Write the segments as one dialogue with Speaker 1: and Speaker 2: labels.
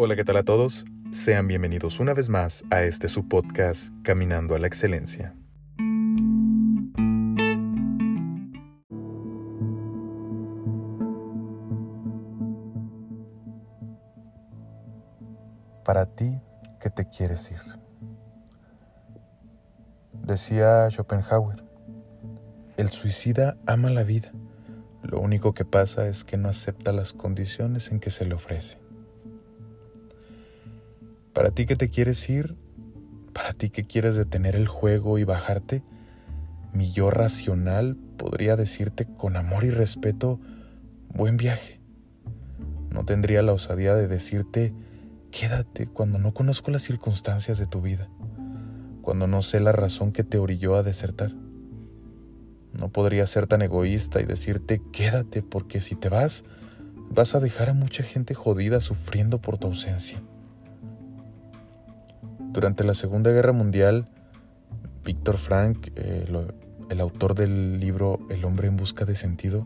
Speaker 1: Hola, ¿qué tal a todos? Sean bienvenidos una vez más a este su podcast Caminando a la Excelencia. Para ti, ¿qué te quieres ir? Decía Schopenhauer, el suicida ama la vida, lo único que pasa es que no acepta las condiciones en que se le ofrece. Para ti que te quieres ir, para ti que quieres detener el juego y bajarte, mi yo racional podría decirte con amor y respeto, buen viaje. No tendría la osadía de decirte, quédate cuando no conozco las circunstancias de tu vida, cuando no sé la razón que te orilló a desertar. No podría ser tan egoísta y decirte, quédate porque si te vas, vas a dejar a mucha gente jodida sufriendo por tu ausencia. Durante la Segunda Guerra Mundial, Víctor Frank, eh, el autor del libro El hombre en busca de sentido,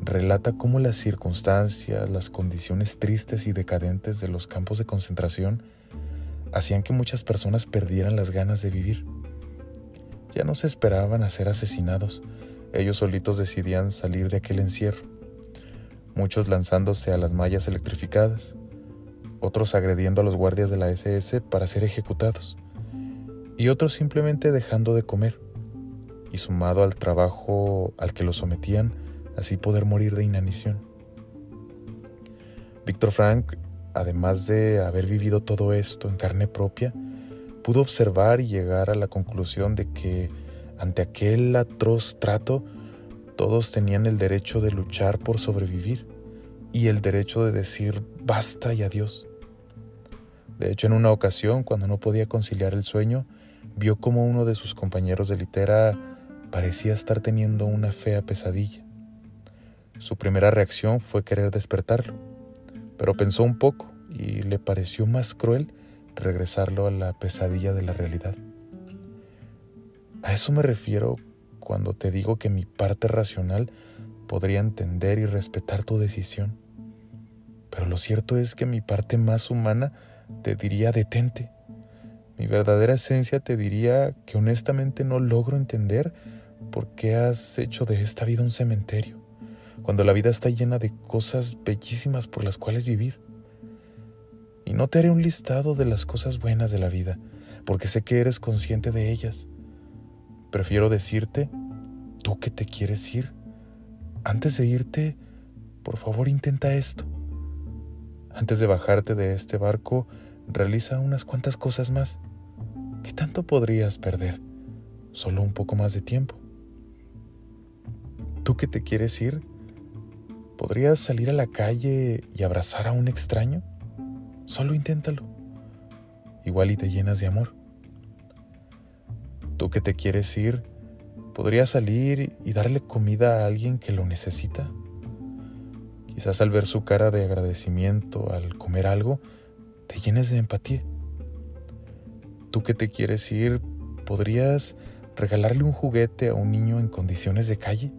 Speaker 1: relata cómo las circunstancias, las condiciones tristes y decadentes de los campos de concentración hacían que muchas personas perdieran las ganas de vivir. Ya no se esperaban a ser asesinados, ellos solitos decidían salir de aquel encierro, muchos lanzándose a las mallas electrificadas, otros agrediendo a los guardias de la SS para ser ejecutados, y otros simplemente dejando de comer, y sumado al trabajo al que los sometían, así poder morir de inanición. Víctor Frank, además de haber vivido todo esto en carne propia, pudo observar y llegar a la conclusión de que ante aquel atroz trato, todos tenían el derecho de luchar por sobrevivir y el derecho de decir basta y adiós. De hecho, en una ocasión, cuando no podía conciliar el sueño, vio como uno de sus compañeros de litera parecía estar teniendo una fea pesadilla. Su primera reacción fue querer despertarlo, pero pensó un poco y le pareció más cruel regresarlo a la pesadilla de la realidad. A eso me refiero cuando te digo que mi parte racional podría entender y respetar tu decisión. Pero lo cierto es que mi parte más humana te diría detente. Mi verdadera esencia te diría que honestamente no logro entender por qué has hecho de esta vida un cementerio, cuando la vida está llena de cosas bellísimas por las cuales vivir. Y no te haré un listado de las cosas buenas de la vida, porque sé que eres consciente de ellas. Prefiero decirte, tú que te quieres ir, antes de irte, por favor intenta esto. Antes de bajarte de este barco, realiza unas cuantas cosas más. ¿Qué tanto podrías perder? Solo un poco más de tiempo. ¿Tú que te quieres ir? ¿Podrías salir a la calle y abrazar a un extraño? Solo inténtalo. Igual y te llenas de amor. ¿Tú que te quieres ir? ¿Podrías salir y darle comida a alguien que lo necesita? Quizás al ver su cara de agradecimiento al comer algo, te llenes de empatía. Tú que te quieres ir, ¿podrías regalarle un juguete a un niño en condiciones de calle?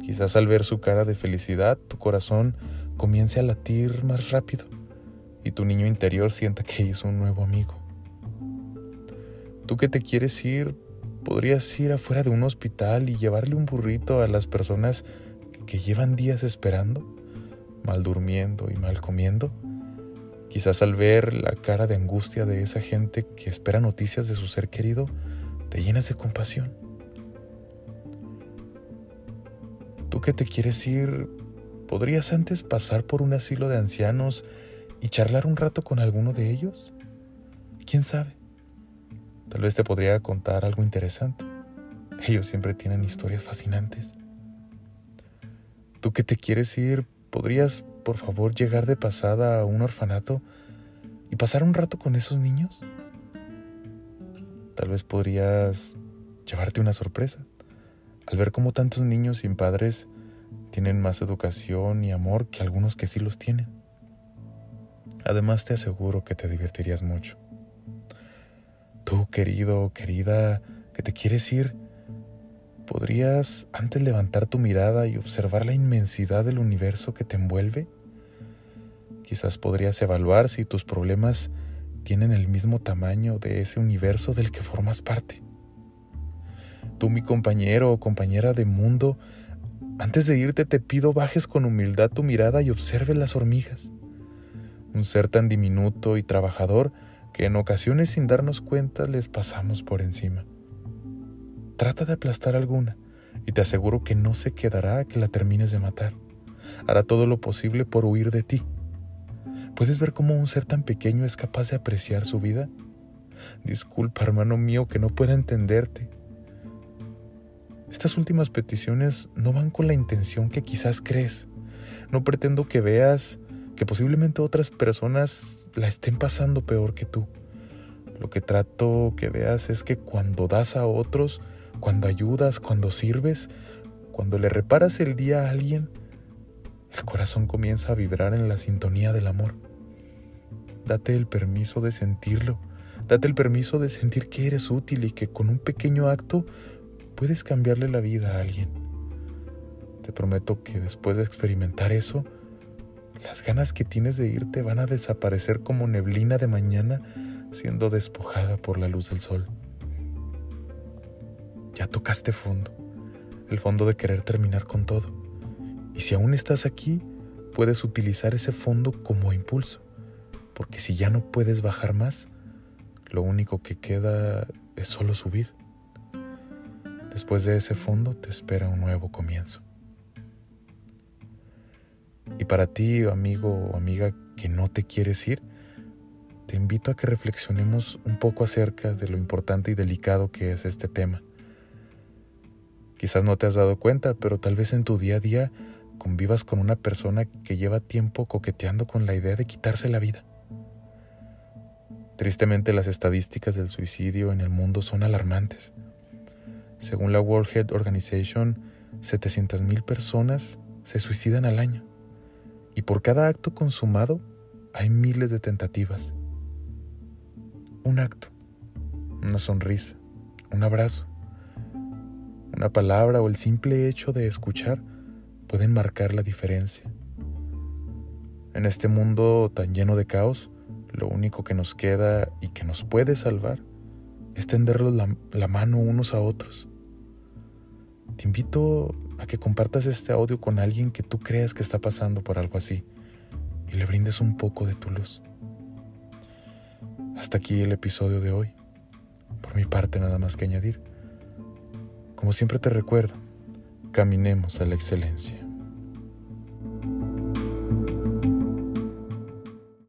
Speaker 1: Quizás al ver su cara de felicidad, tu corazón comience a latir más rápido y tu niño interior sienta que hizo un nuevo amigo. Tú que te quieres ir, podrías ir afuera de un hospital y llevarle un burrito a las personas que llevan días esperando, mal durmiendo y mal comiendo Quizás al ver la cara de angustia de esa gente que espera noticias de su ser querido, te llenas de compasión. Tú que te quieres ir, ¿podrías antes pasar por un asilo de ancianos y charlar un rato con alguno de ellos? ¿Quién sabe? Tal vez te podría contar algo interesante. Ellos siempre tienen historias fascinantes. Tú que te quieres ir, ¿podrías por favor llegar de pasada a un orfanato y pasar un rato con esos niños? Tal vez podrías llevarte una sorpresa al ver cómo tantos niños sin padres tienen más educación y amor que algunos que sí los tienen. Además te aseguro que te divertirías mucho. Tú, querido querida, que te quieres ir, ¿podrías antes levantar tu mirada y observar la inmensidad del universo que te envuelve? Quizás podrías evaluar si tus problemas tienen el mismo tamaño de ese universo del que formas parte. Tú, mi compañero o compañera de mundo, antes de irte te pido bajes con humildad tu mirada y observes las hormigas. Un ser tan diminuto y trabajador que en ocasiones sin darnos cuenta les pasamos por encima. Trata de aplastar alguna y te aseguro que no se quedará a que la termines de matar. Hará todo lo posible por huir de ti. ¿Puedes ver cómo un ser tan pequeño es capaz de apreciar su vida? Disculpa, hermano mío, que no pueda entenderte. Estas últimas peticiones no van con la intención que quizás crees. No pretendo que veas que posiblemente otras personas la estén pasando peor que tú. Lo que trato que veas es que cuando das a otros, cuando ayudas, cuando sirves, cuando le reparas el día a alguien, el corazón comienza a vibrar en la sintonía del amor. Date el permiso de sentirlo. Date el permiso de sentir que eres útil y que con un pequeño acto puedes cambiarle la vida a alguien. Te prometo que después de experimentar eso, las ganas que tienes de irte van a desaparecer como neblina de mañana siendo despojada por la luz del sol. Ya tocaste fondo, el fondo de querer terminar con todo. Y si aún estás aquí, puedes utilizar ese fondo como impulso, porque si ya no puedes bajar más, lo único que queda es solo subir. Después de ese fondo te espera un nuevo comienzo. Y para ti, amigo o amiga que no te quieres ir, te invito a que reflexionemos un poco acerca de lo importante y delicado que es este tema. Quizás no te has dado cuenta, pero tal vez en tu día a día convivas con una persona que lleva tiempo coqueteando con la idea de quitarse la vida. Tristemente las estadísticas del suicidio en el mundo son alarmantes. Según la World Health Organization, 700.000 personas se suicidan al año y por cada acto consumado hay miles de tentativas. Un acto, una sonrisa, un abrazo, una palabra o el simple hecho de escuchar pueden marcar la diferencia. En este mundo tan lleno de caos, lo único que nos queda y que nos puede salvar es tenderlos la, la, mano unos a otros. Te invito a que compartas este audio con alguien que tú creas que está pasando por algo así y le brindes un poco de tu luz. Hasta aquí el episodio de hoy. Por mi parte nada más que añadir. Como siempre te recuerdo, caminemos a la excelencia.